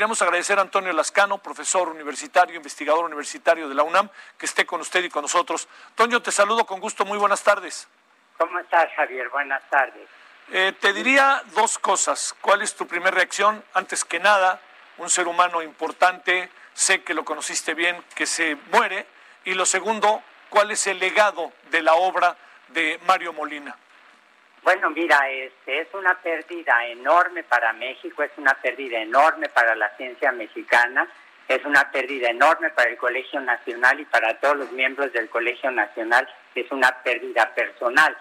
queremos agradecer a Antonio Lascano, profesor universitario, investigador universitario de la UNAM, que esté con usted y con nosotros. Toño, te saludo con gusto. Muy buenas tardes. ¿Cómo estás, Javier? Buenas tardes. Eh, te diría dos cosas. ¿Cuál es tu primera reacción? Antes que nada, un ser humano importante, sé que lo conociste bien, que se muere. Y lo segundo, ¿cuál es el legado de la obra de Mario Molina? Bueno, mira, este es una pérdida enorme para México, es una pérdida enorme para la ciencia mexicana, es una pérdida enorme para el Colegio Nacional y para todos los miembros del Colegio Nacional, es una pérdida personal.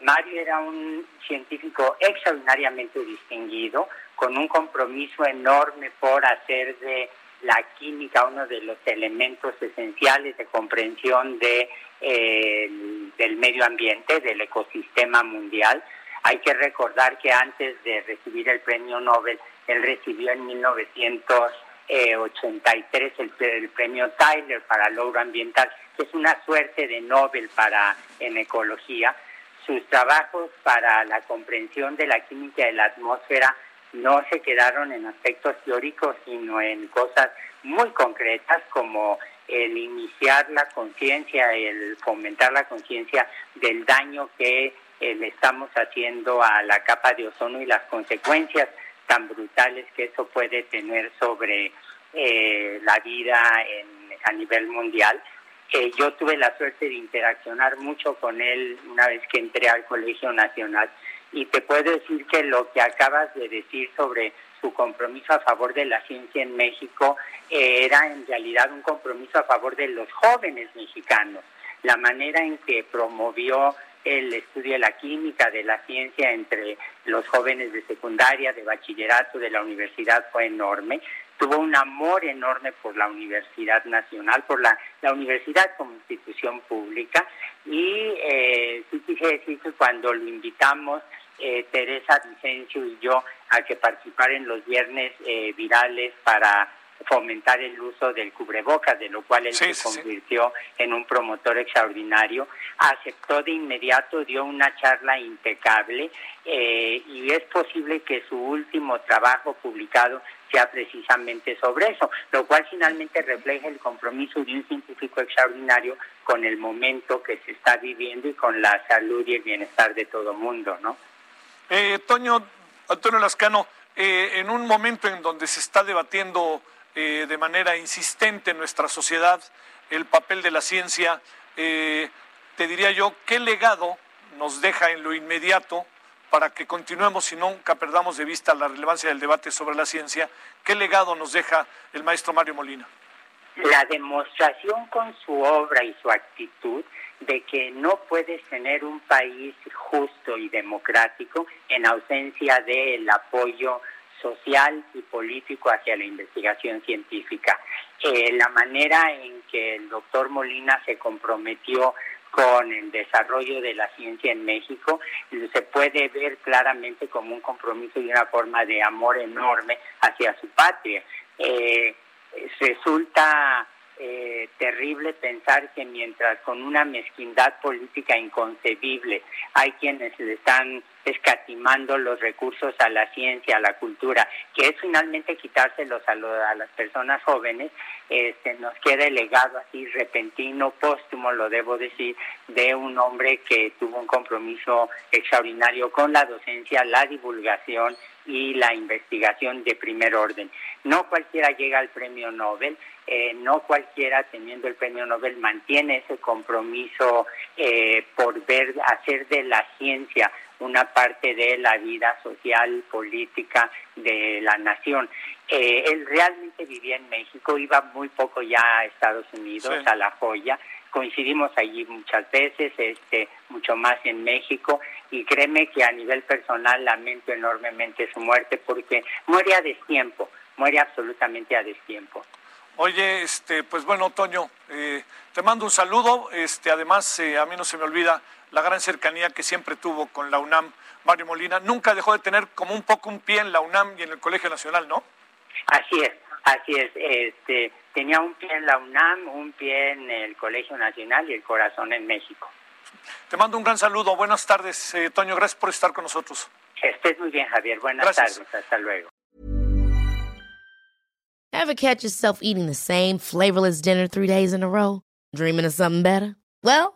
Mario era un científico extraordinariamente distinguido, con un compromiso enorme por hacer de la química uno de los elementos esenciales de comprensión de del medio ambiente, del ecosistema mundial. Hay que recordar que antes de recibir el premio Nobel, él recibió en 1983 el, el premio Tyler para logro ambiental, que es una suerte de Nobel para en ecología. Sus trabajos para la comprensión de la química de la atmósfera no se quedaron en aspectos teóricos, sino en cosas muy concretas como el iniciar la conciencia, el fomentar la conciencia del daño que eh, le estamos haciendo a la capa de ozono y las consecuencias tan brutales que eso puede tener sobre eh, la vida a nivel mundial. Eh, yo tuve la suerte de interaccionar mucho con él una vez que entré al Colegio Nacional y te puedo decir que lo que acabas de decir sobre su compromiso a favor de la ciencia en México eh, era en realidad un compromiso a favor de los jóvenes mexicanos. La manera en que promovió el estudio de la química, de la ciencia entre los jóvenes de secundaria, de bachillerato, de la universidad fue enorme. Tuvo un amor enorme por la Universidad Nacional, por la, la universidad como institución pública. Y eh, quise decir cuando lo invitamos eh, Teresa Vicencio y yo a que participar en los viernes eh, virales para fomentar el uso del cubrebocas, de lo cual él se convirtió en un promotor extraordinario. Aceptó de inmediato, dio una charla impecable eh, y es posible que su último trabajo publicado sea precisamente sobre eso, lo cual finalmente refleja el compromiso de un científico extraordinario con el momento que se está viviendo y con la salud y el bienestar de todo el mundo, ¿no? Eh, Toño, Antonio Lascano, eh, en un momento en donde se está debatiendo eh, de manera insistente en nuestra sociedad el papel de la ciencia, te diría yo, ¿qué legado nos deja en lo inmediato para que continuemos y nunca perdamos de vista la relevancia del debate sobre la ciencia? ¿Qué legado nos deja el maestro Mario Molina? La demostración con su obra y su actitud de que no puedes tener un país justo y democrático en ausencia del apoyo social y político hacia la investigación científica. Eh, la manera en que el doctor Molina se comprometió con el desarrollo de la ciencia en México se puede ver claramente como un compromiso y una forma de amor enorme hacia su patria. Eh, resulta eh, terrible pensar que mientras con una mezquindad política inconcebible hay quienes le están escatimando los recursos a la ciencia, a la cultura, que es finalmente quitárselos a, a las personas jóvenes, este, nos queda el legado así repentino, póstumo, lo debo decir, de un hombre que tuvo un compromiso extraordinario con la docencia, la divulgación y la investigación de primer orden. No cualquiera llega al premio Nobel, eh, no cualquiera teniendo el premio Nobel mantiene ese compromiso eh, por ver, hacer de la ciencia una parte de la vida social, política de la nación. Eh, él realmente vivía en México, iba muy poco ya a Estados Unidos, a La Joya, coincidimos allí muchas veces, este, mucho más en México. y créeme que a nivel personal lamento enormemente su muerte porque muere a destiempo, muere absolutamente a destiempo. Oye, este, pues bueno, Toño, eh, te mando un saludo. Este, además, eh, a mí no se me olvida la gran cercanía que siempre tuvo con la UNAM, Mario Molina. Nunca dejó de tener como un poco un pie en la UNAM y en el Colegio Nacional, ¿no? Así es, así es. Este, tenía un pie en la UNAM, un pie en el Colegio Nacional y el corazón en México. Te mando un gran saludo. Buenas tardes, eh, Toño. Gracias por estar con nosotros. Estés muy bien, Javier. Buenas tardes. Hasta luego. Ever catch yourself eating the same flavorless dinner three days in a row? Dreaming of something better? Well,